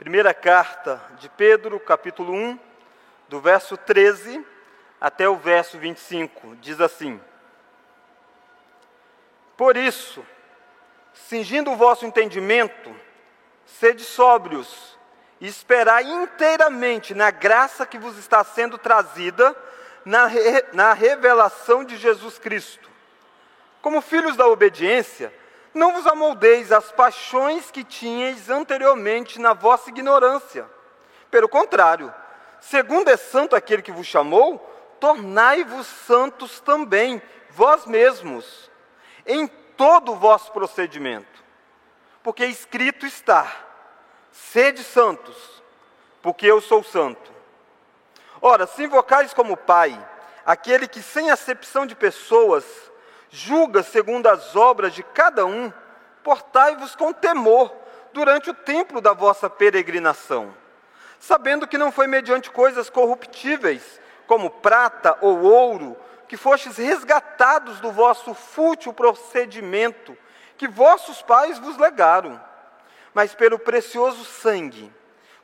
Primeira carta de Pedro, capítulo 1, do verso 13 até o verso 25, diz assim: Por isso, cingindo o vosso entendimento, sede sóbrios e esperai inteiramente na graça que vos está sendo trazida na, re, na revelação de Jesus Cristo. Como filhos da obediência, não vos amoldeis às paixões que tinhais anteriormente na vossa ignorância. Pelo contrário, segundo é santo aquele que vos chamou, tornai-vos santos também, vós mesmos, em todo o vosso procedimento. Porque escrito está: sede santos, porque eu sou santo. Ora, se invocais como Pai, aquele que sem acepção de pessoas julga segundo as obras de cada um, portai-vos com temor durante o tempo da vossa peregrinação, sabendo que não foi mediante coisas corruptíveis, como prata ou ouro, que fostes resgatados do vosso fútil procedimento que vossos pais vos legaram, mas pelo precioso sangue,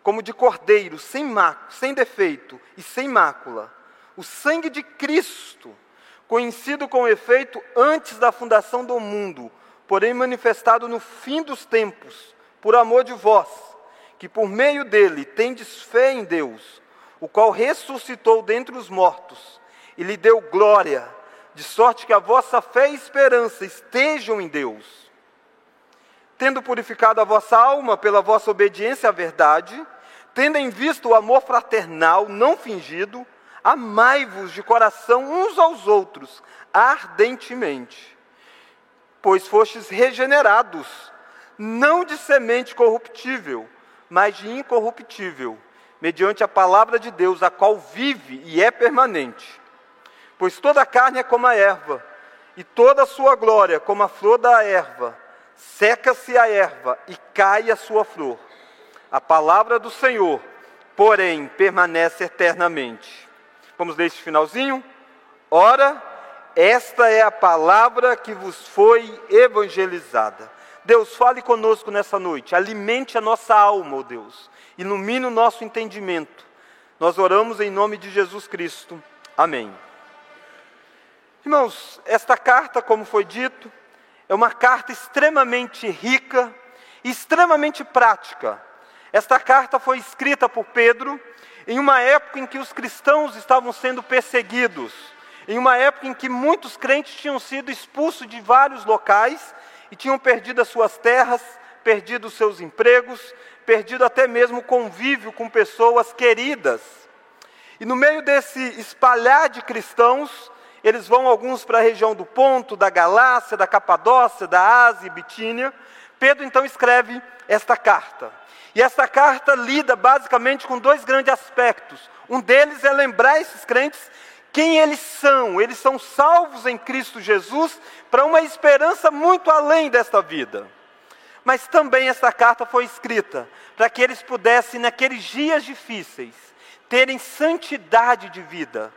como de cordeiro, sem, mácula, sem defeito e sem mácula, o sangue de Cristo, conhecido com efeito antes da fundação do mundo, porém manifestado no fim dos tempos, por amor de vós, que por meio dele tendes fé em Deus, o qual ressuscitou dentre os mortos e lhe deu glória, de sorte que a vossa fé e esperança estejam em Deus. Tendo purificado a vossa alma pela vossa obediência à verdade, tendo em vista o amor fraternal não fingido, Amai-vos de coração uns aos outros, ardentemente, pois fostes regenerados, não de semente corruptível, mas de incorruptível, mediante a palavra de Deus, a qual vive e é permanente. Pois toda a carne é como a erva, e toda a sua glória como a flor da erva. Seca-se a erva e cai a sua flor. A palavra do Senhor, porém, permanece eternamente. Vamos ler este finalzinho? Ora, esta é a palavra que vos foi evangelizada. Deus, fale conosco nessa noite, alimente a nossa alma, ó oh Deus, ilumine o nosso entendimento. Nós oramos em nome de Jesus Cristo. Amém. Irmãos, esta carta, como foi dito, é uma carta extremamente rica extremamente prática. Esta carta foi escrita por Pedro em uma época em que os cristãos estavam sendo perseguidos, em uma época em que muitos crentes tinham sido expulsos de vários locais e tinham perdido as suas terras, perdido os seus empregos, perdido até mesmo o convívio com pessoas queridas. E no meio desse espalhar de cristãos, eles vão alguns para a região do Ponto, da Galácia, da Capadócia, da Ásia e Bitínia. Pedro então escreve esta carta. E essa carta lida basicamente com dois grandes aspectos. Um deles é lembrar esses crentes quem eles são. Eles são salvos em Cristo Jesus para uma esperança muito além desta vida. Mas também essa carta foi escrita para que eles pudessem, naqueles dias difíceis, terem santidade de vida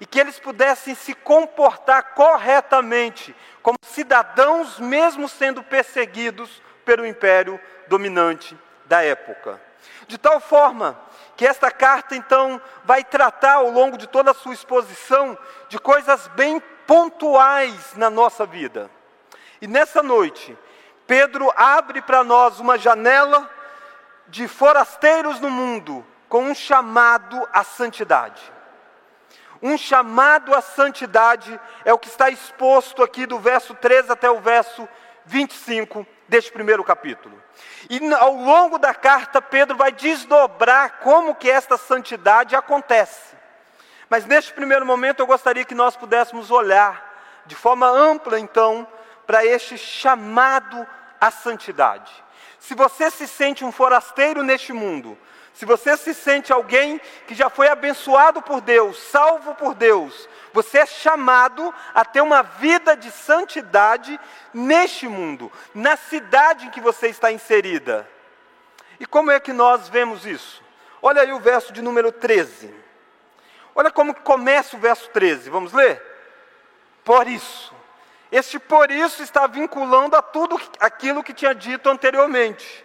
e que eles pudessem se comportar corretamente como cidadãos, mesmo sendo perseguidos pelo império dominante da época. De tal forma que esta carta, então, vai tratar ao longo de toda a sua exposição de coisas bem pontuais na nossa vida. E nessa noite, Pedro abre para nós uma janela de forasteiros no mundo com um chamado à santidade. Um chamado à santidade é o que está exposto aqui do verso 13 até o verso 25 deste primeiro capítulo. E ao longo da carta, Pedro vai desdobrar como que esta santidade acontece. Mas neste primeiro momento eu gostaria que nós pudéssemos olhar de forma ampla, então, para este chamado à santidade. Se você se sente um forasteiro neste mundo, se você se sente alguém que já foi abençoado por Deus, salvo por Deus, você é chamado a ter uma vida de santidade neste mundo, na cidade em que você está inserida. E como é que nós vemos isso? Olha aí o verso de número 13. Olha como começa o verso 13. Vamos ler? Por isso. Este por isso está vinculando a tudo aquilo que tinha dito anteriormente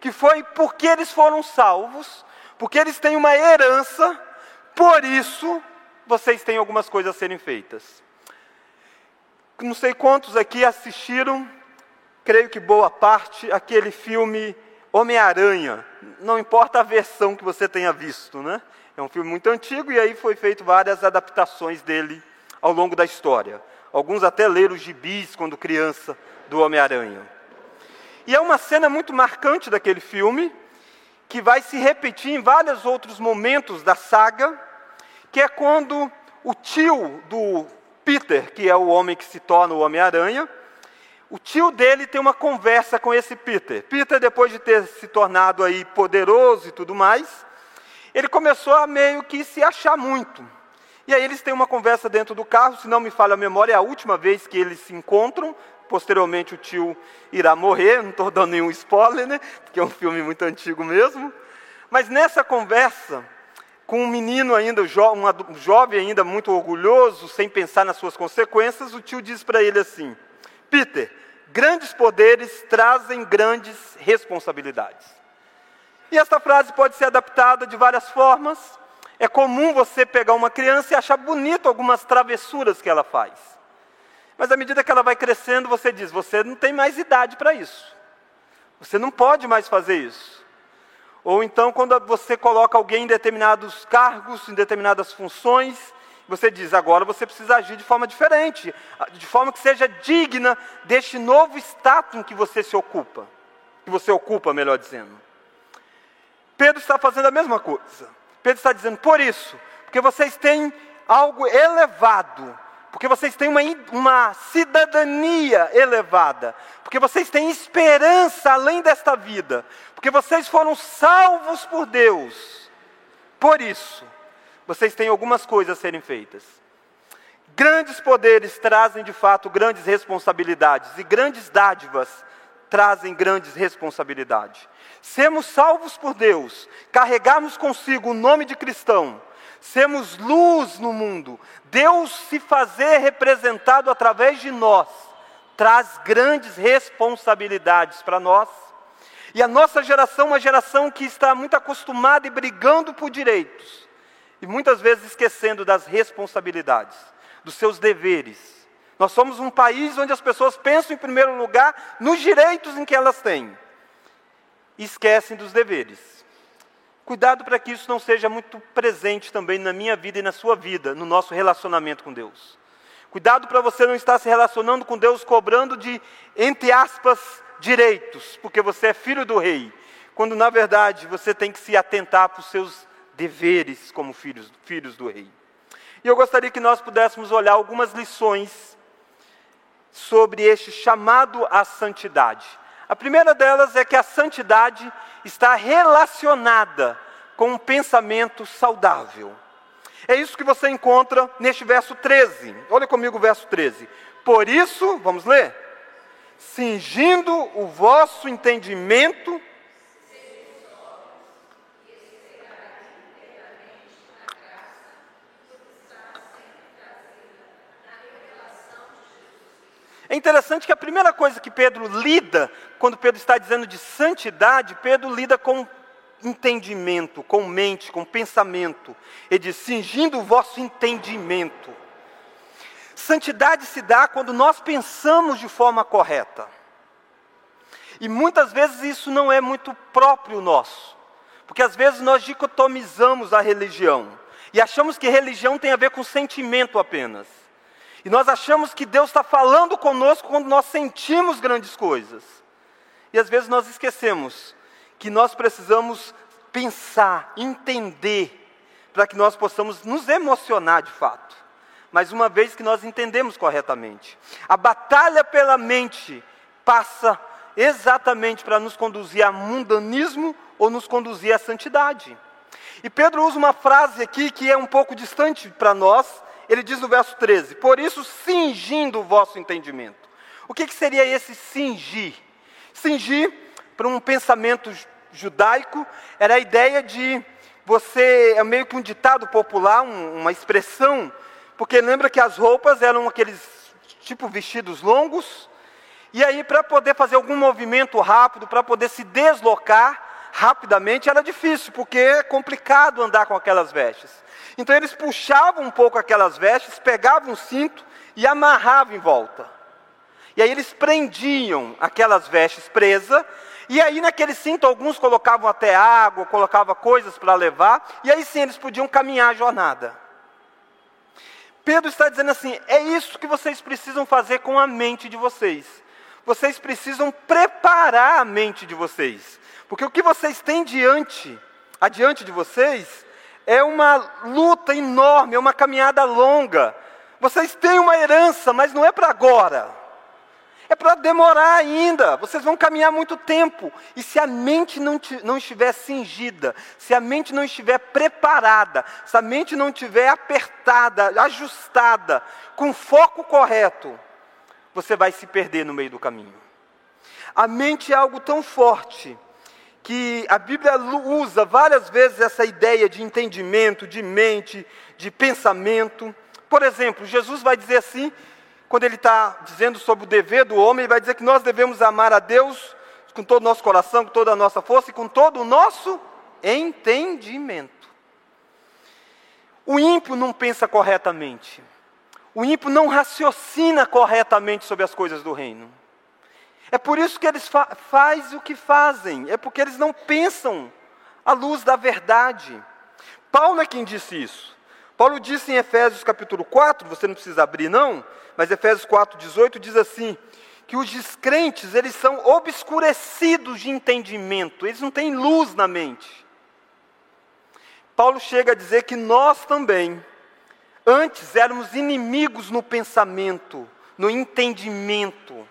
que foi porque eles foram salvos, porque eles têm uma herança, por isso vocês têm algumas coisas a serem feitas. Não sei quantos aqui assistiram, creio que boa parte, aquele filme Homem-Aranha. Não importa a versão que você tenha visto, né? É um filme muito antigo e aí foi feito várias adaptações dele ao longo da história. Alguns até leram os gibis quando criança do Homem-Aranha. E é uma cena muito marcante daquele filme, que vai se repetir em vários outros momentos da saga, que é quando o tio do Peter, que é o homem que se torna o Homem-Aranha, o tio dele tem uma conversa com esse Peter. Peter, depois de ter se tornado aí poderoso e tudo mais, ele começou a meio que se achar muito. E aí eles têm uma conversa dentro do carro, se não me falha a memória, é a última vez que eles se encontram. Posteriormente o tio irá morrer, não estou dando nenhum spoiler, né? Porque é um filme muito antigo mesmo. Mas nessa conversa, com um menino ainda, um jovem ainda muito orgulhoso, sem pensar nas suas consequências, o tio diz para ele assim: Peter, grandes poderes trazem grandes responsabilidades. E esta frase pode ser adaptada de várias formas. É comum você pegar uma criança e achar bonito algumas travessuras que ela faz. Mas à medida que ela vai crescendo, você diz: você não tem mais idade para isso. Você não pode mais fazer isso. Ou então, quando você coloca alguém em determinados cargos, em determinadas funções, você diz: agora você precisa agir de forma diferente, de forma que seja digna deste novo status em que você se ocupa, que você ocupa, melhor dizendo. Pedro está fazendo a mesma coisa. Pedro está dizendo: por isso, porque vocês têm algo elevado, porque vocês têm uma, uma cidadania elevada, porque vocês têm esperança além desta vida, porque vocês foram salvos por Deus. Por isso, vocês têm algumas coisas a serem feitas. Grandes poderes trazem de fato grandes responsabilidades, e grandes dádivas trazem grandes responsabilidades. Sermos salvos por Deus, carregarmos consigo o nome de cristão, sermos luz no mundo, Deus se fazer representado através de nós, traz grandes responsabilidades para nós. E a nossa geração é uma geração que está muito acostumada e brigando por direitos, e muitas vezes esquecendo das responsabilidades, dos seus deveres. Nós somos um país onde as pessoas pensam em primeiro lugar nos direitos em que elas têm, e esquecem dos deveres. Cuidado para que isso não seja muito presente também na minha vida e na sua vida, no nosso relacionamento com Deus. Cuidado para você não estar se relacionando com Deus cobrando de, entre aspas, direitos, porque você é filho do rei, quando na verdade você tem que se atentar para os seus deveres como filhos, filhos do rei. E eu gostaria que nós pudéssemos olhar algumas lições sobre este chamado à santidade. A primeira delas é que a santidade está relacionada com um pensamento saudável. É isso que você encontra neste verso 13. Olha comigo o verso 13. Por isso, vamos ler? Cingindo o vosso entendimento É interessante que a primeira coisa que Pedro lida, quando Pedro está dizendo de santidade, Pedro lida com entendimento, com mente, com pensamento. Ele diz: cingindo o vosso entendimento. Santidade se dá quando nós pensamos de forma correta. E muitas vezes isso não é muito próprio nosso, porque às vezes nós dicotomizamos a religião e achamos que religião tem a ver com sentimento apenas. E nós achamos que Deus está falando conosco quando nós sentimos grandes coisas. E às vezes nós esquecemos que nós precisamos pensar, entender, para que nós possamos nos emocionar de fato. Mas uma vez que nós entendemos corretamente, a batalha pela mente passa exatamente para nos conduzir a mundanismo ou nos conduzir à santidade. E Pedro usa uma frase aqui que é um pouco distante para nós, ele diz no verso 13: Por isso, cingindo o vosso entendimento. O que, que seria esse cingir? Cingir, para um pensamento judaico, era a ideia de você, é meio que um ditado popular, um, uma expressão, porque lembra que as roupas eram aqueles tipo vestidos longos, E aí, para poder fazer algum movimento rápido, para poder se deslocar rapidamente, era difícil, porque é complicado andar com aquelas vestes. Então, eles puxavam um pouco aquelas vestes, pegavam o cinto e amarravam em volta. E aí, eles prendiam aquelas vestes presas. E aí, naquele cinto, alguns colocavam até água, colocavam coisas para levar. E aí sim, eles podiam caminhar a jornada. Pedro está dizendo assim: é isso que vocês precisam fazer com a mente de vocês. Vocês precisam preparar a mente de vocês. Porque o que vocês têm diante, adiante de vocês, é uma luta enorme, é uma caminhada longa. Vocês têm uma herança, mas não é para agora. É para demorar ainda, vocês vão caminhar muito tempo. E se a mente não, não estiver cingida, se a mente não estiver preparada, se a mente não estiver apertada, ajustada, com foco correto, você vai se perder no meio do caminho. A mente é algo tão forte que a Bíblia usa várias vezes essa ideia de entendimento, de mente, de pensamento. Por exemplo, Jesus vai dizer assim quando ele está dizendo sobre o dever do homem, ele vai dizer que nós devemos amar a Deus com todo o nosso coração, com toda a nossa força e com todo o nosso entendimento. O ímpio não pensa corretamente. O ímpio não raciocina corretamente sobre as coisas do reino. É por isso que eles fa fazem o que fazem, é porque eles não pensam à luz da verdade. Paulo é quem disse isso. Paulo disse em Efésios capítulo 4, você não precisa abrir não, mas Efésios 4:18 diz assim: que os descrentes, eles são obscurecidos de entendimento, eles não têm luz na mente. Paulo chega a dizer que nós também, antes éramos inimigos no pensamento, no entendimento.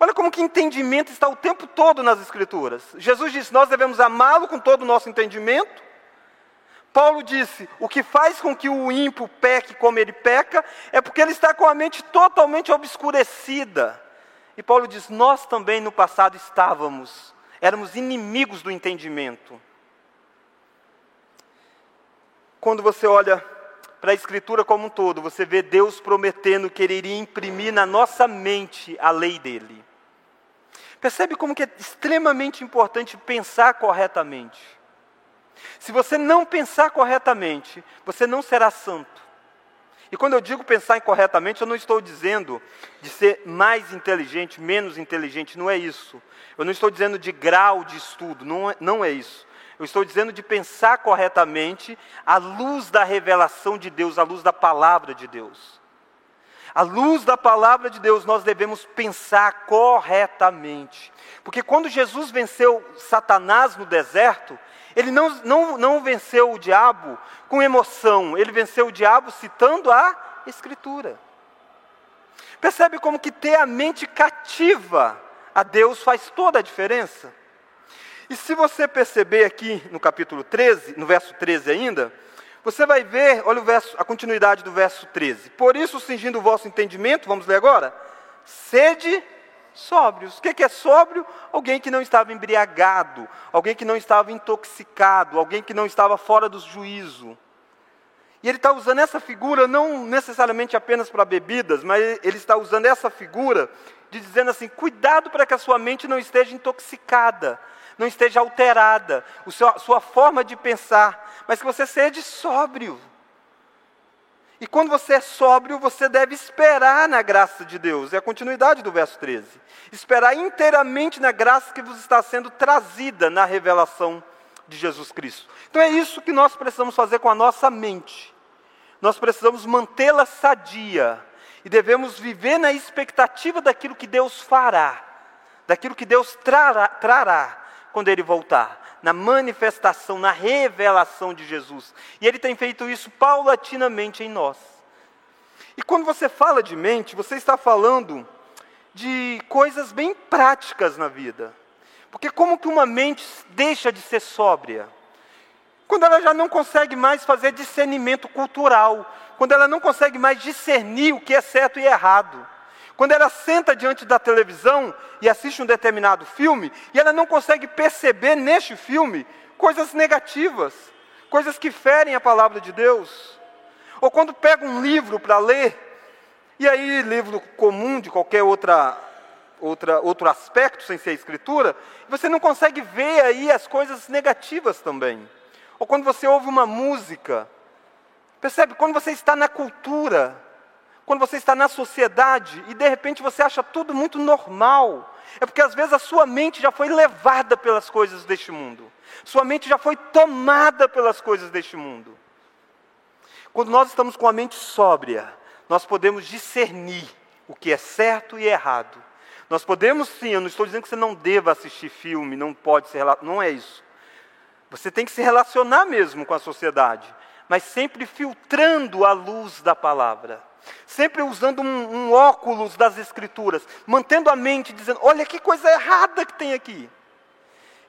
Olha como que entendimento está o tempo todo nas Escrituras. Jesus disse: Nós devemos amá-lo com todo o nosso entendimento, Paulo disse: o que faz com que o ímpio peque como ele peca é porque ele está com a mente totalmente obscurecida. E Paulo diz: nós também no passado estávamos, éramos inimigos do entendimento. Quando você olha para a Escritura como um todo, você vê Deus prometendo que Ele iria imprimir na nossa mente a lei dele. Percebe como que é extremamente importante pensar corretamente. Se você não pensar corretamente, você não será santo. E quando eu digo pensar incorretamente, eu não estou dizendo de ser mais inteligente, menos inteligente, não é isso. Eu não estou dizendo de grau de estudo, não é, não é isso. Eu estou dizendo de pensar corretamente à luz da revelação de Deus, à luz da palavra de Deus. À luz da palavra de Deus, nós devemos pensar corretamente. Porque quando Jesus venceu Satanás no deserto, ele não, não, não venceu o diabo com emoção, ele venceu o diabo citando a Escritura. Percebe como que ter a mente cativa a Deus faz toda a diferença? E se você perceber aqui no capítulo 13, no verso 13 ainda, você vai ver, olha o verso, a continuidade do verso 13. Por isso, cingindo o vosso entendimento, vamos ler agora? Sede sóbrios. O que é sóbrio? Alguém que não estava embriagado, alguém que não estava intoxicado, alguém que não estava fora do juízo. E ele está usando essa figura não necessariamente apenas para bebidas, mas ele está usando essa figura de dizendo assim: cuidado para que a sua mente não esteja intoxicada, não esteja alterada, a sua forma de pensar, mas que você seja sóbrio. E quando você é sóbrio, você deve esperar na graça de Deus. É a continuidade do verso 13. Esperar inteiramente na graça que vos está sendo trazida na revelação de Jesus Cristo. Então é isso que nós precisamos fazer com a nossa mente. Nós precisamos mantê-la sadia. E devemos viver na expectativa daquilo que Deus fará, daquilo que Deus trará, trará quando Ele voltar na manifestação, na revelação de Jesus. E Ele tem feito isso paulatinamente em nós. E quando você fala de mente, você está falando de coisas bem práticas na vida. Porque como que uma mente deixa de ser sóbria? Quando ela já não consegue mais fazer discernimento cultural, quando ela não consegue mais discernir o que é certo e errado. Quando ela senta diante da televisão e assiste um determinado filme, e ela não consegue perceber neste filme coisas negativas, coisas que ferem a palavra de Deus. Ou quando pega um livro para ler, e aí livro comum de qualquer outra outra, outro aspecto sem ser a escritura, você não consegue ver aí as coisas negativas também. Ou quando você ouve uma música, percebe? Quando você está na cultura, quando você está na sociedade e de repente você acha tudo muito normal, é porque às vezes a sua mente já foi levada pelas coisas deste mundo, sua mente já foi tomada pelas coisas deste mundo. Quando nós estamos com a mente sóbria, nós podemos discernir o que é certo e errado. Nós podemos sim, eu não estou dizendo que você não deva assistir filme, não pode ser, não é isso. Você tem que se relacionar mesmo com a sociedade, mas sempre filtrando a luz da palavra. Sempre usando um, um óculos das escrituras, mantendo a mente dizendo: olha que coisa errada que tem aqui.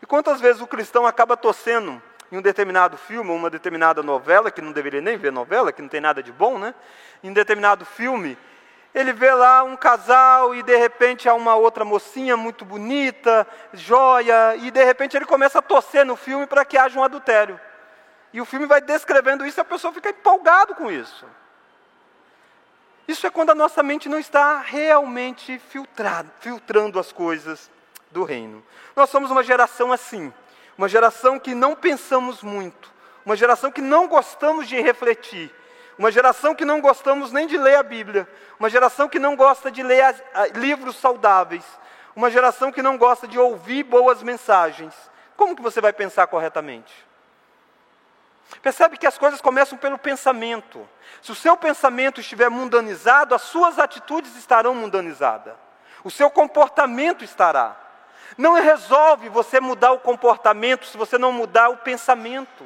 E quantas vezes o cristão acaba torcendo em um determinado filme, uma determinada novela, que não deveria nem ver novela, que não tem nada de bom, né? Em um determinado filme, ele vê lá um casal e de repente há uma outra mocinha muito bonita, joia, e de repente ele começa a torcer no filme para que haja um adultério. E o filme vai descrevendo isso e a pessoa fica empolgado com isso. Isso é quando a nossa mente não está realmente filtrado, filtrando as coisas do reino. Nós somos uma geração assim, uma geração que não pensamos muito, uma geração que não gostamos de refletir, uma geração que não gostamos nem de ler a Bíblia, uma geração que não gosta de ler as, a, livros saudáveis, uma geração que não gosta de ouvir boas mensagens. Como que você vai pensar corretamente? Percebe que as coisas começam pelo pensamento. Se o seu pensamento estiver mundanizado, as suas atitudes estarão mundanizadas. O seu comportamento estará. Não resolve você mudar o comportamento se você não mudar o pensamento.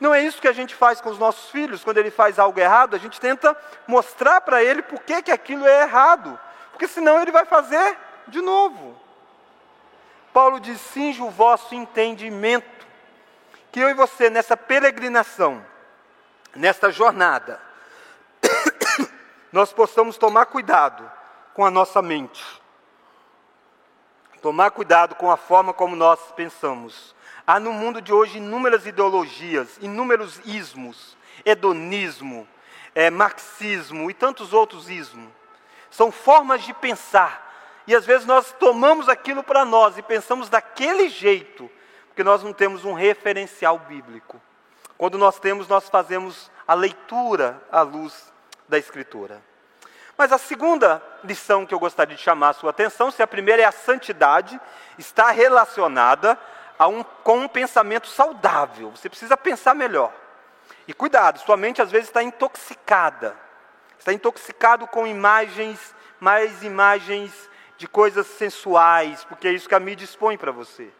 Não é isso que a gente faz com os nossos filhos, quando ele faz algo errado, a gente tenta mostrar para ele por que, que aquilo é errado, porque senão ele vai fazer de novo. Paulo diz: cinge o vosso entendimento, que eu e você, nessa peregrinação, nesta jornada, nós possamos tomar cuidado com a nossa mente, tomar cuidado com a forma como nós pensamos, Há no mundo de hoje inúmeras ideologias, inúmeros ismos, hedonismo, é, marxismo e tantos outros ismos. São formas de pensar. E às vezes nós tomamos aquilo para nós e pensamos daquele jeito, porque nós não temos um referencial bíblico. Quando nós temos, nós fazemos a leitura à luz da Escritura. Mas a segunda lição que eu gostaria de chamar a sua atenção, se a primeira é a santidade, está relacionada um, com um pensamento saudável. Você precisa pensar melhor. E cuidado, sua mente às vezes está intoxicada. Está intoxicado com imagens, mais imagens de coisas sensuais, porque é isso que a mídia expõe para você.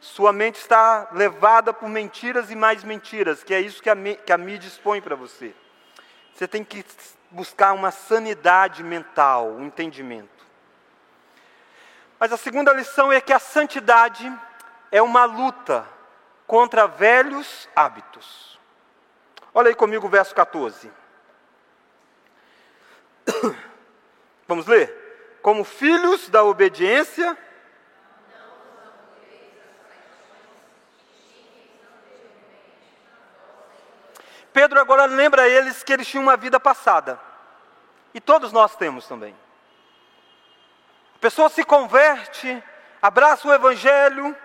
Sua mente está levada por mentiras e mais mentiras, que é isso que a, que a mídia expõe para você. Você tem que buscar uma sanidade mental, um entendimento. Mas a segunda lição é que a santidade é uma luta contra velhos hábitos. Olha aí comigo o verso 14. Vamos ler? Como filhos da obediência. Pedro agora lembra a eles que eles tinham uma vida passada. E todos nós temos também. A pessoa se converte, abraça o Evangelho,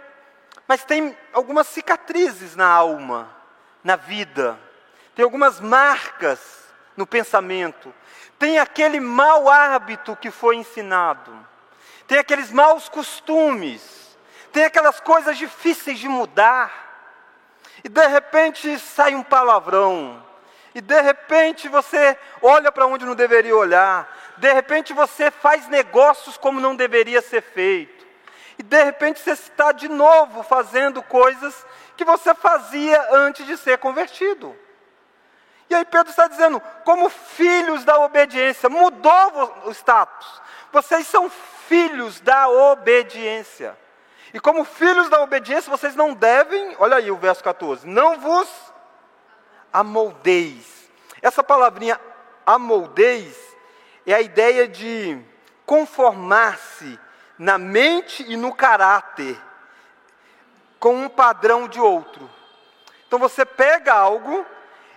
mas tem algumas cicatrizes na alma, na vida, tem algumas marcas no pensamento, tem aquele mau hábito que foi ensinado, tem aqueles maus costumes, tem aquelas coisas difíceis de mudar, e de repente sai um palavrão, e de repente você olha para onde não deveria olhar, de repente você faz negócios como não deveria ser feito e de repente você está de novo fazendo coisas que você fazia antes de ser convertido. E aí Pedro está dizendo, como filhos da obediência, mudou o status. Vocês são filhos da obediência. E como filhos da obediência, vocês não devem, olha aí o verso 14, não vos amoldeis. Essa palavrinha amoldeis é a ideia de conformar-se na mente e no caráter com um padrão de outro. Então você pega algo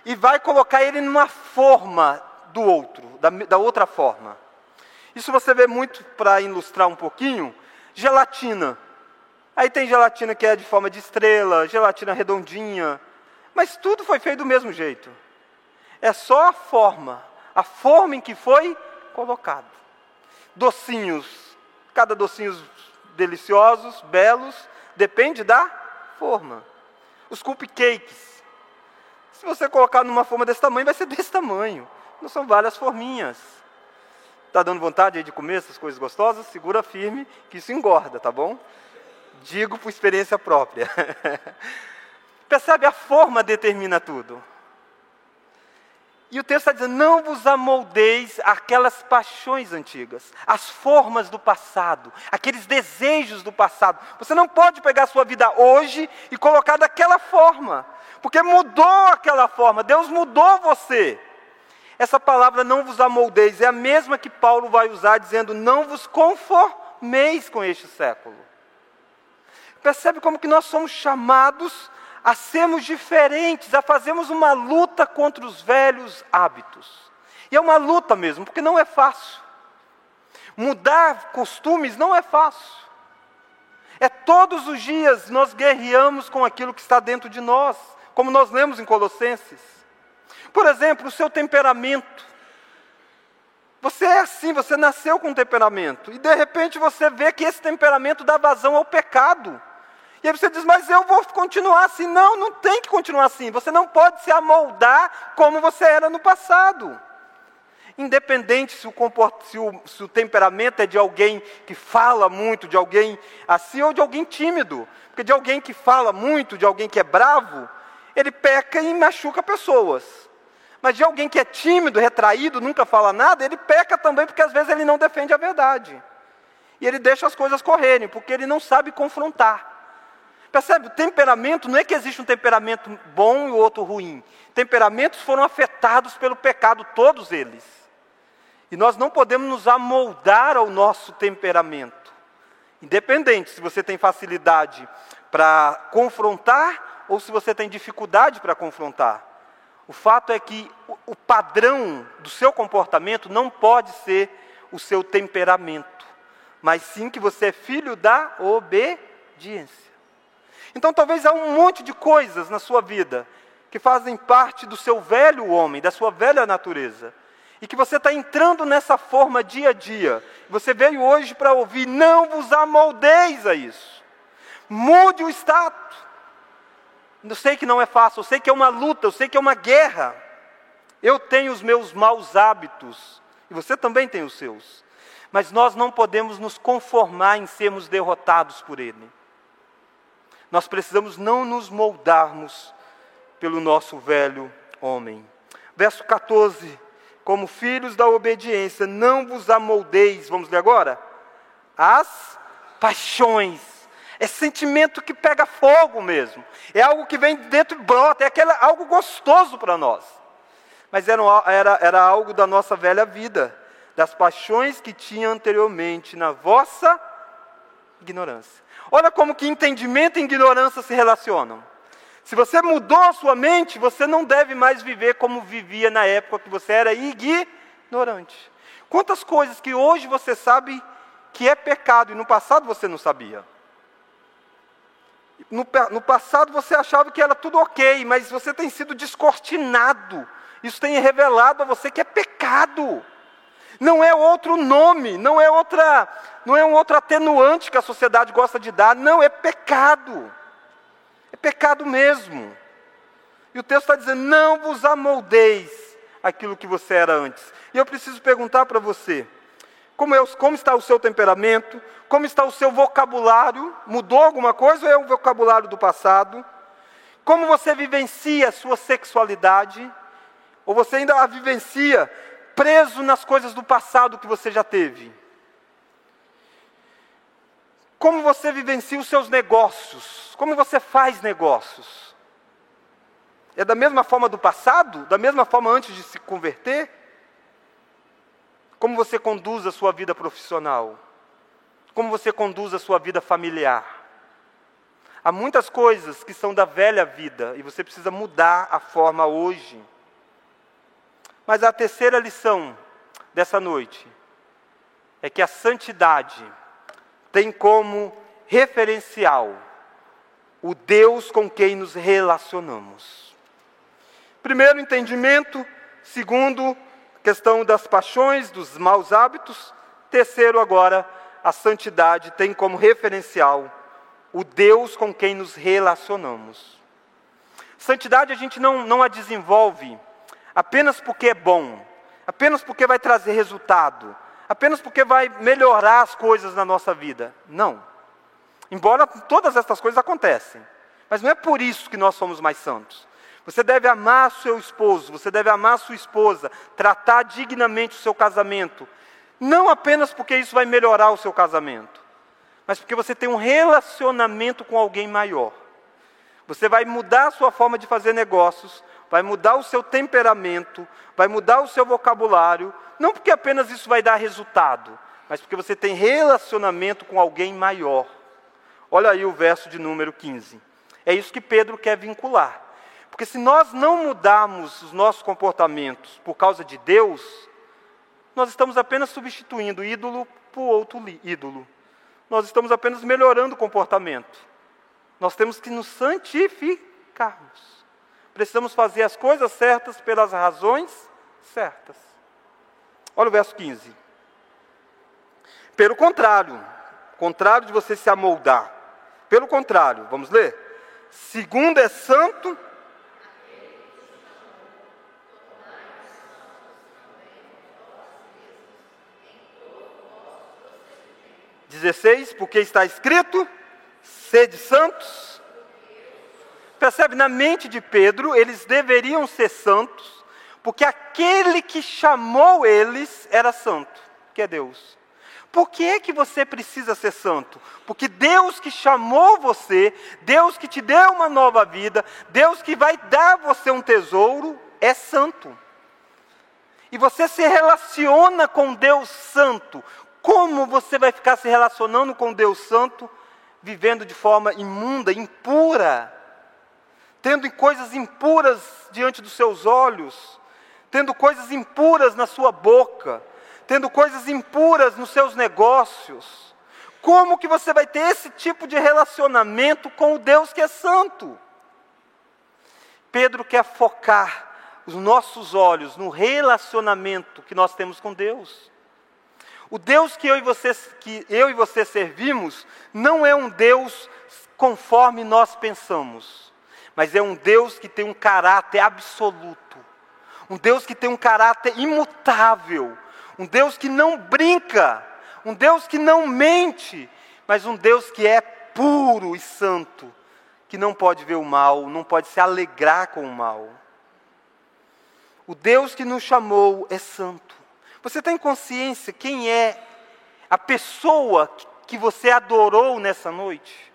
e vai colocar ele numa forma do outro, da, da outra forma. Isso você vê muito para ilustrar um pouquinho, gelatina. Aí tem gelatina que é de forma de estrela, gelatina redondinha, mas tudo foi feito do mesmo jeito. É só a forma, a forma em que foi colocado. Docinhos, cada docinho deliciosos, belos, depende da forma. Os cupcakes. Se você colocar numa forma desse tamanho, vai ser desse tamanho. Não são várias forminhas. Está dando vontade de comer essas coisas gostosas? Segura firme, que isso engorda, tá bom? Digo por experiência própria. Percebe? A forma determina tudo. E o texto está dizendo: não vos amoldeis aquelas paixões antigas, as formas do passado, aqueles desejos do passado. Você não pode pegar a sua vida hoje e colocar daquela forma, porque mudou aquela forma, Deus mudou você. Essa palavra não vos amoldeis é a mesma que Paulo vai usar dizendo: não vos conformeis com este século. Percebe como que nós somos chamados a sermos diferentes, a fazermos uma luta contra os velhos hábitos. E é uma luta mesmo, porque não é fácil. Mudar costumes não é fácil. É todos os dias nós guerreamos com aquilo que está dentro de nós, como nós lemos em Colossenses. Por exemplo, o seu temperamento. Você é assim, você nasceu com um temperamento, e de repente você vê que esse temperamento dá vazão ao pecado. E aí você diz, mas eu vou continuar assim. Não, não tem que continuar assim. Você não pode se amoldar como você era no passado. Independente se o, se, o, se o, temperamento é de alguém que fala muito, de alguém assim, ou de alguém tímido. Porque de alguém que fala muito, de alguém que é bravo, ele peca e machuca pessoas. Mas de alguém que é tímido, retraído, nunca fala nada, ele peca também porque às vezes ele não defende a verdade. E ele deixa as coisas correrem, porque ele não sabe confrontar. Percebe? O temperamento não é que existe um temperamento bom e outro ruim. Temperamentos foram afetados pelo pecado, todos eles. E nós não podemos nos amoldar ao nosso temperamento. Independente se você tem facilidade para confrontar ou se você tem dificuldade para confrontar. O fato é que o padrão do seu comportamento não pode ser o seu temperamento, mas sim que você é filho da obediência. Então talvez há um monte de coisas na sua vida que fazem parte do seu velho homem, da sua velha natureza. E que você está entrando nessa forma dia a dia. Você veio hoje para ouvir, não vos amoldeis a isso. Mude o status. Eu sei que não é fácil, eu sei que é uma luta, eu sei que é uma guerra. Eu tenho os meus maus hábitos, e você também tem os seus. Mas nós não podemos nos conformar em sermos derrotados por ele nós precisamos não nos moldarmos pelo nosso velho homem. Verso 14: Como filhos da obediência, não vos amoldeis, vamos ler agora? As paixões. É sentimento que pega fogo mesmo. É algo que vem dentro e brota, é aquela, algo gostoso para nós. Mas era, era, era algo da nossa velha vida, das paixões que tinha anteriormente na vossa ignorância. Olha como que entendimento e ignorância se relacionam. Se você mudou a sua mente, você não deve mais viver como vivia na época que você era ignorante. Quantas coisas que hoje você sabe que é pecado e no passado você não sabia? No, no passado você achava que era tudo ok, mas você tem sido descortinado. Isso tem revelado a você que é pecado. Não é outro nome, não é outra, não é um outro atenuante que a sociedade gosta de dar, não, é pecado. É pecado mesmo. E o texto está dizendo: não vos amoldeis aquilo que você era antes. E eu preciso perguntar para você: como, é, como está o seu temperamento? Como está o seu vocabulário? Mudou alguma coisa ou é o vocabulário do passado? Como você vivencia a sua sexualidade? Ou você ainda a vivencia preso nas coisas do passado que você já teve? Como você vivencia os seus negócios? Como você faz negócios? É da mesma forma do passado? Da mesma forma antes de se converter? Como você conduz a sua vida profissional? Como você conduz a sua vida familiar? Há muitas coisas que são da velha vida e você precisa mudar a forma hoje. Mas a terceira lição dessa noite é que a santidade tem como referencial o Deus com quem nos relacionamos. Primeiro entendimento, segundo, questão das paixões, dos maus hábitos, terceiro agora, a santidade tem como referencial o Deus com quem nos relacionamos. Santidade a gente não, não a desenvolve apenas porque é bom, apenas porque vai trazer resultado, apenas porque vai melhorar as coisas na nossa vida. Não. Embora todas estas coisas acontecem. Mas não é por isso que nós somos mais santos. Você deve amar seu esposo, você deve amar sua esposa, tratar dignamente o seu casamento. Não apenas porque isso vai melhorar o seu casamento, mas porque você tem um relacionamento com alguém maior. Você vai mudar a sua forma de fazer negócios, vai mudar o seu temperamento, vai mudar o seu vocabulário, não porque apenas isso vai dar resultado, mas porque você tem relacionamento com alguém maior. Olha aí o verso de número 15. É isso que Pedro quer vincular. Porque se nós não mudarmos os nossos comportamentos por causa de Deus, nós estamos apenas substituindo ídolo por outro ídolo. Nós estamos apenas melhorando o comportamento. Nós temos que nos santificarmos. Precisamos fazer as coisas certas pelas razões certas. Olha o verso 15. Pelo contrário, contrário de você se amoldar. Pelo contrário, vamos ler? Segundo é santo, 16, porque está escrito: sede santos. Percebe, na mente de Pedro, eles deveriam ser santos, porque aquele que chamou eles era santo, que é Deus. Por que é que você precisa ser santo? Porque Deus que chamou você, Deus que te deu uma nova vida, Deus que vai dar você um tesouro, é santo. E você se relaciona com Deus Santo, como você vai ficar se relacionando com Deus Santo, vivendo de forma imunda, impura, tendo coisas impuras diante dos seus olhos, tendo coisas impuras na sua boca, tendo coisas impuras nos seus negócios? Como que você vai ter esse tipo de relacionamento com o Deus que é santo? Pedro quer focar os nossos olhos no relacionamento que nós temos com Deus. O Deus que eu e você, que eu e você servimos não é um Deus conforme nós pensamos, mas é um Deus que tem um caráter absoluto, um Deus que tem um caráter imutável, um Deus que não brinca, um Deus que não mente, mas um Deus que é puro e santo, que não pode ver o mal, não pode se alegrar com o mal. O Deus que nos chamou é santo. Você tem consciência quem é a pessoa que você adorou nessa noite?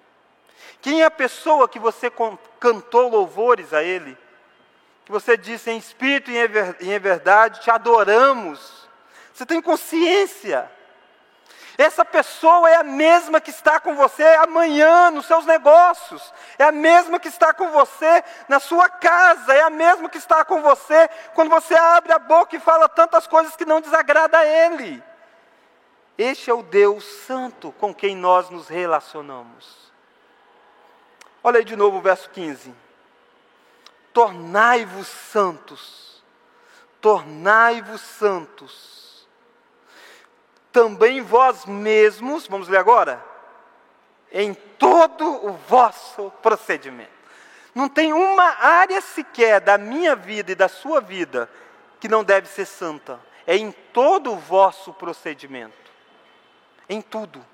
Quem é a pessoa que você cantou louvores a Ele? Que você disse em espírito e em verdade, te adoramos. Você tem consciência? Essa pessoa é a mesma que está com você amanhã nos seus negócios, é a mesma que está com você na sua casa, é a mesma que está com você quando você abre a boca e fala tantas coisas que não desagrada a Ele. Este é o Deus Santo com quem nós nos relacionamos. Olha aí de novo o verso 15. Tornai-vos santos, tornai-vos santos também vós mesmos, vamos ler agora, em todo o vosso procedimento. Não tem uma área sequer da minha vida e da sua vida que não deve ser santa. É em todo o vosso procedimento. Em tudo.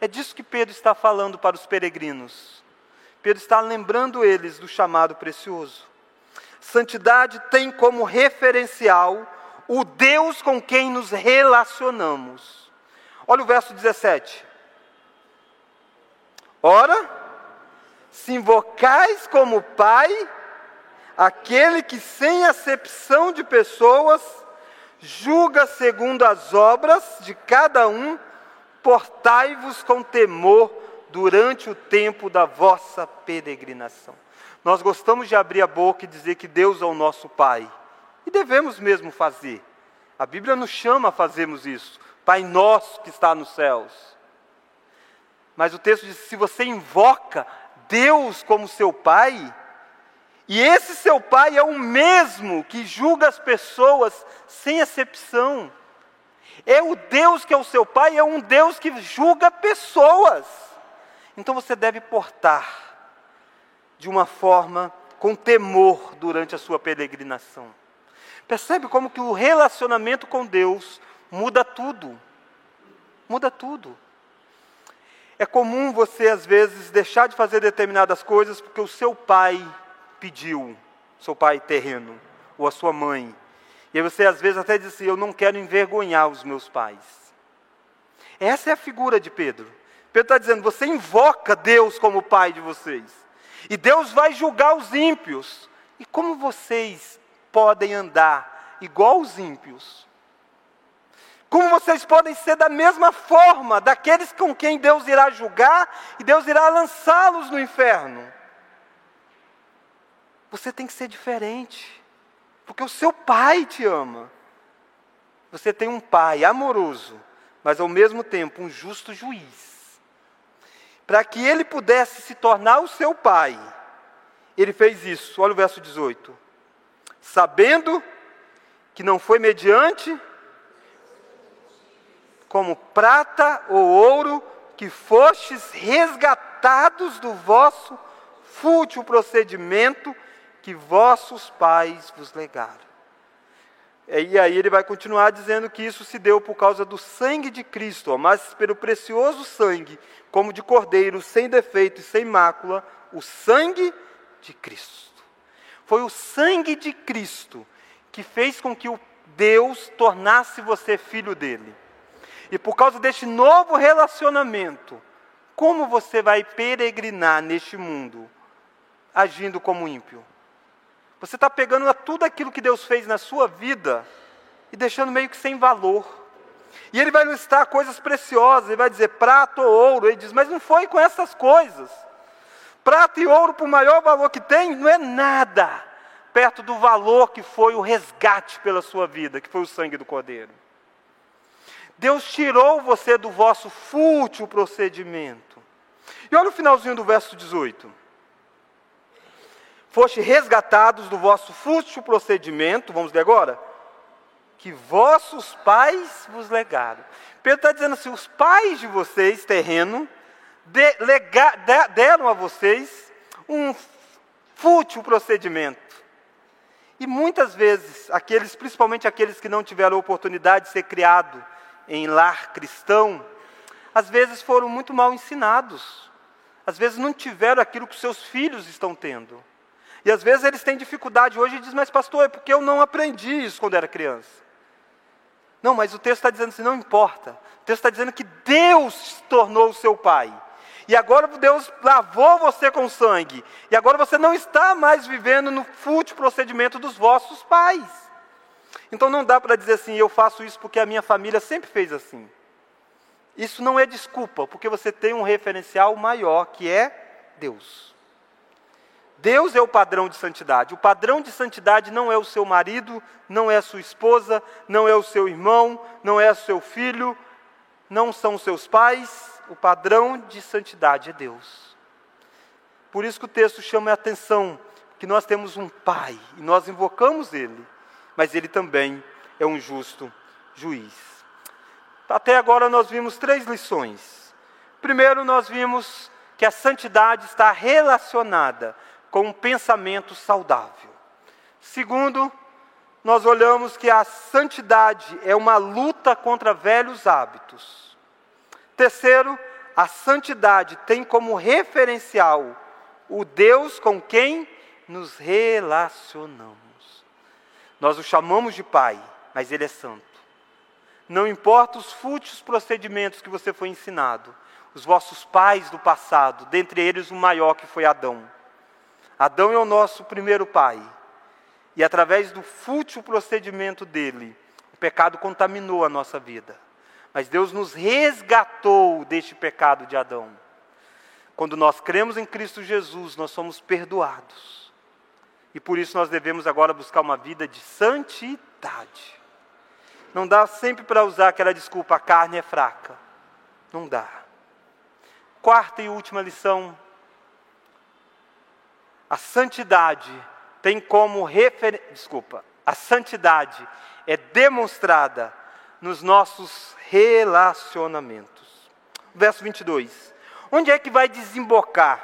É disso que Pedro está falando para os peregrinos. Pedro está lembrando eles do chamado precioso. Santidade tem como referencial o Deus com quem nos relacionamos. Olha o verso 17. Ora, se invocais como Pai, aquele que sem acepção de pessoas julga segundo as obras de cada um, portai-vos com temor durante o tempo da vossa peregrinação. Nós gostamos de abrir a boca e dizer que Deus é o nosso Pai. E devemos mesmo fazer. A Bíblia nos chama a fazermos isso. Pai nosso que está nos céus. Mas o texto diz: se você invoca Deus como seu Pai, e esse seu Pai é o mesmo que julga as pessoas sem exceção. É o Deus que é o seu Pai, é um Deus que julga pessoas. Então você deve portar de uma forma com temor durante a sua peregrinação. Percebe como que o relacionamento com Deus muda tudo. Muda tudo. É comum você, às vezes, deixar de fazer determinadas coisas porque o seu pai pediu, seu pai terreno, ou a sua mãe. E aí você, às vezes, até diz assim: Eu não quero envergonhar os meus pais. Essa é a figura de Pedro. Pedro está dizendo: Você invoca Deus como pai de vocês. E Deus vai julgar os ímpios. E como vocês podem andar igual os ímpios? Como vocês podem ser da mesma forma daqueles com quem Deus irá julgar e Deus irá lançá-los no inferno? Você tem que ser diferente, porque o seu pai te ama. Você tem um pai amoroso, mas ao mesmo tempo um justo juiz. Para que ele pudesse se tornar o seu pai, ele fez isso. Olha o verso 18. Sabendo que não foi mediante como prata ou ouro, que fostes resgatados do vosso fútil procedimento que vossos pais vos legaram. E aí ele vai continuar dizendo que isso se deu por causa do sangue de Cristo, mas pelo precioso sangue, como de cordeiro, sem defeito e sem mácula, o sangue de Cristo. Foi o sangue de Cristo que fez com que o Deus tornasse você filho dele. E por causa deste novo relacionamento, como você vai peregrinar neste mundo agindo como ímpio? Você está pegando tudo aquilo que Deus fez na sua vida e deixando meio que sem valor. E ele vai listar coisas preciosas, ele vai dizer prata ou ouro. Ele diz, mas não foi com essas coisas. Prata e ouro, por maior valor que tem, não é nada perto do valor que foi o resgate pela sua vida, que foi o sangue do Cordeiro. Deus tirou você do vosso fútil procedimento. E olha o finalzinho do verso 18. Foste resgatados do vosso fútil procedimento, vamos ver agora, que vossos pais vos legaram. Pedro está dizendo assim: os pais de vocês, terreno, de, lega, de, deram a vocês um fútil procedimento. E muitas vezes, aqueles, principalmente aqueles que não tiveram a oportunidade de ser criado em lar cristão, às vezes foram muito mal ensinados. Às vezes não tiveram aquilo que seus filhos estão tendo. E às vezes eles têm dificuldade hoje e dizem, mas pastor, é porque eu não aprendi isso quando era criança. Não, mas o texto está dizendo assim, não importa. O texto está dizendo que Deus se tornou o seu pai. E agora Deus lavou você com sangue. E agora você não está mais vivendo no fútil procedimento dos vossos pais. Então não dá para dizer assim, eu faço isso porque a minha família sempre fez assim. Isso não é desculpa, porque você tem um referencial maior que é Deus. Deus é o padrão de santidade. O padrão de santidade não é o seu marido, não é a sua esposa, não é o seu irmão, não é o seu filho, não são os seus pais. O padrão de santidade é Deus. Por isso que o texto chama a atenção que nós temos um pai e nós invocamos ele mas ele também é um justo juiz. Até agora nós vimos três lições. Primeiro, nós vimos que a santidade está relacionada com um pensamento saudável. Segundo, nós olhamos que a santidade é uma luta contra velhos hábitos. Terceiro, a santidade tem como referencial o Deus com quem nos relacionamos. Nós o chamamos de Pai, mas Ele é santo. Não importa os fúteis procedimentos que você foi ensinado, os vossos pais do passado, dentre eles o maior que foi Adão. Adão é o nosso primeiro pai. E através do fútil procedimento dele, o pecado contaminou a nossa vida. Mas Deus nos resgatou deste pecado de Adão. Quando nós cremos em Cristo Jesus, nós somos perdoados. E por isso nós devemos agora buscar uma vida de santidade. Não dá sempre para usar aquela desculpa, a carne é fraca. Não dá. Quarta e última lição. A santidade tem como referência. Desculpa. A santidade é demonstrada nos nossos relacionamentos. Verso 22. Onde é que vai desembocar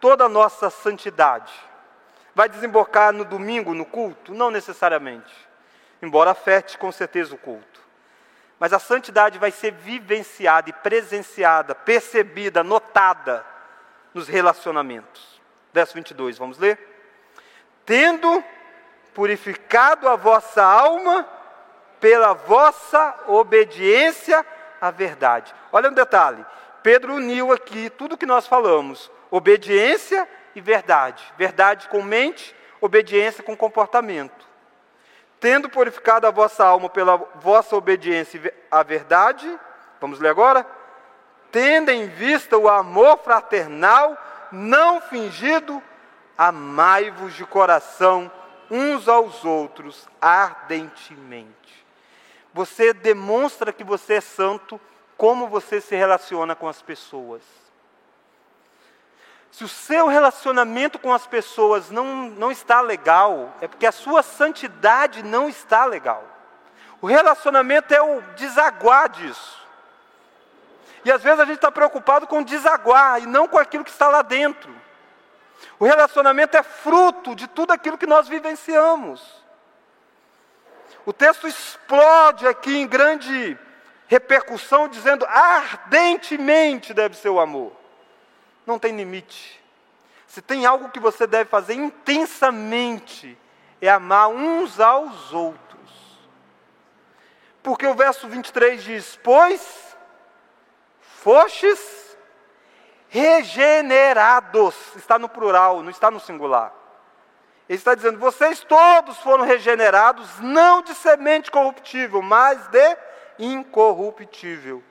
toda a nossa santidade? Vai desembocar no domingo, no culto? Não necessariamente. Embora afete com certeza o culto. Mas a santidade vai ser vivenciada e presenciada, percebida, notada nos relacionamentos. Verso 22, vamos ler? Tendo purificado a vossa alma pela vossa obediência à verdade. Olha um detalhe: Pedro uniu aqui tudo o que nós falamos: obediência e verdade. Verdade com mente, obediência com comportamento. Tendo purificado a vossa alma pela vossa obediência à verdade, vamos ler agora? Tendo em vista o amor fraternal, não fingido, amai-vos de coração uns aos outros ardentemente. Você demonstra que você é santo como você se relaciona com as pessoas. Se o seu relacionamento com as pessoas não, não está legal, é porque a sua santidade não está legal. O relacionamento é o desaguar disso. E às vezes a gente está preocupado com desaguar e não com aquilo que está lá dentro. O relacionamento é fruto de tudo aquilo que nós vivenciamos. O texto explode aqui em grande repercussão, dizendo ardentemente deve ser o amor não tem limite. Se tem algo que você deve fazer intensamente, é amar uns aos outros. Porque o verso 23 diz: Pois fostes regenerados, está no plural, não está no singular. Ele está dizendo: vocês todos foram regenerados, não de semente corruptível, mas de incorruptível,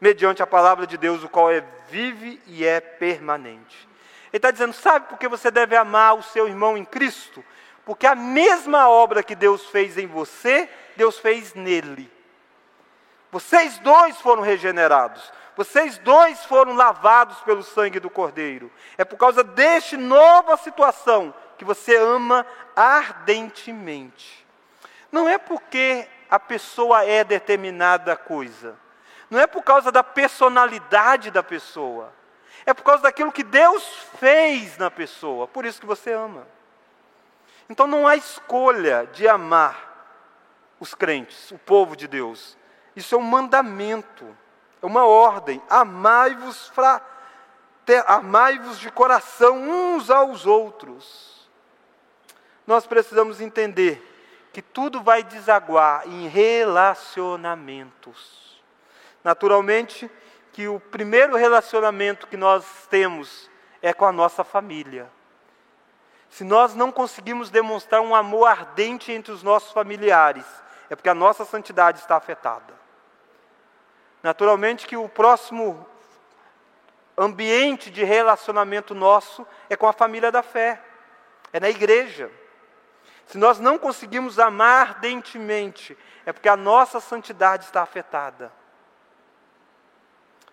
mediante a palavra de Deus, o qual é vive e é permanente. Ele está dizendo: sabe por que você deve amar o seu irmão em Cristo? Porque a mesma obra que Deus fez em você, Deus fez nele. Vocês dois foram regenerados. Vocês dois foram lavados pelo sangue do Cordeiro. É por causa deste nova situação que você ama ardentemente. Não é porque a pessoa é determinada coisa não é por causa da personalidade da pessoa, é por causa daquilo que Deus fez na pessoa, por isso que você ama. Então não há escolha de amar os crentes, o povo de Deus. Isso é um mandamento, uma ordem. Amai-vos fra... amai-vos de coração uns aos outros. Nós precisamos entender que tudo vai desaguar em relacionamentos. Naturalmente que o primeiro relacionamento que nós temos é com a nossa família. Se nós não conseguimos demonstrar um amor ardente entre os nossos familiares, é porque a nossa santidade está afetada. Naturalmente que o próximo ambiente de relacionamento nosso é com a família da fé, é na igreja. Se nós não conseguimos amar ardentemente, é porque a nossa santidade está afetada.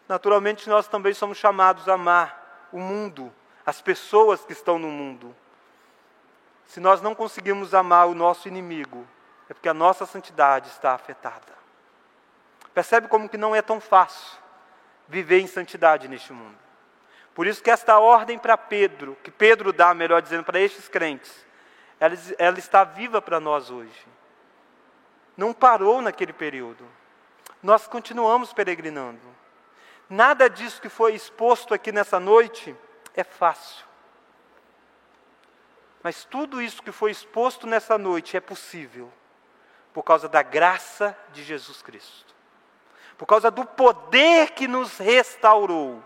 Naturalmente, nós também somos chamados a amar o mundo, as pessoas que estão no mundo. Se nós não conseguimos amar o nosso inimigo, é porque a nossa santidade está afetada. Percebe como que não é tão fácil viver em santidade neste mundo. Por isso que esta ordem para Pedro, que Pedro dá, melhor dizendo, para estes crentes, ela, ela está viva para nós hoje. Não parou naquele período. Nós continuamos peregrinando. Nada disso que foi exposto aqui nessa noite é fácil. Mas tudo isso que foi exposto nessa noite é possível por causa da graça de Jesus Cristo. Por causa do poder que nos restaurou.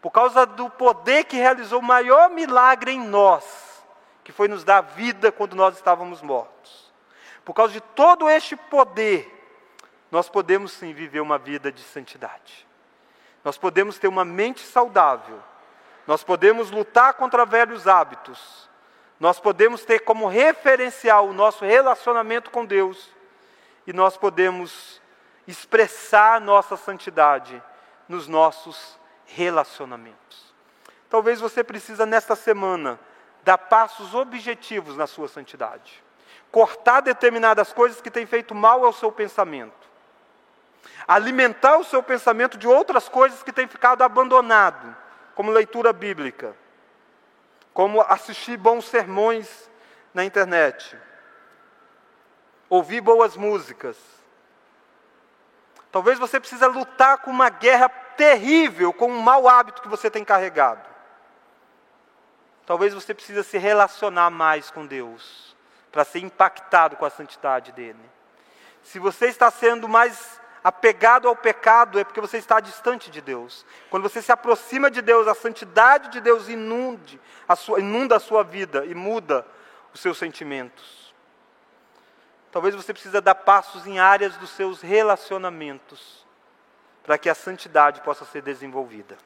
Por causa do poder que realizou o maior milagre em nós, que foi nos dar vida quando nós estávamos mortos. Por causa de todo este poder, nós podemos sim viver uma vida de santidade. Nós podemos ter uma mente saudável. Nós podemos lutar contra velhos hábitos. Nós podemos ter como referencial o nosso relacionamento com Deus. e nós podemos expressar nossa santidade nos nossos relacionamentos. Talvez você precisa nesta semana dar passos objetivos na sua santidade. Cortar determinadas coisas que têm feito mal ao seu pensamento. Alimentar o seu pensamento de outras coisas que têm ficado abandonado, como leitura bíblica, como assistir bons sermões na internet, ouvir boas músicas. Talvez você precise lutar com uma guerra terrível, com um mau hábito que você tem carregado. Talvez você precise se relacionar mais com Deus, para ser impactado com a santidade dele. Se você está sendo mais apegado ao pecado, é porque você está distante de Deus. Quando você se aproxima de Deus, a santidade de Deus inunde a sua, inunda a sua vida e muda os seus sentimentos. Talvez você precise dar passos em áreas dos seus relacionamentos para que a santidade possa ser desenvolvida.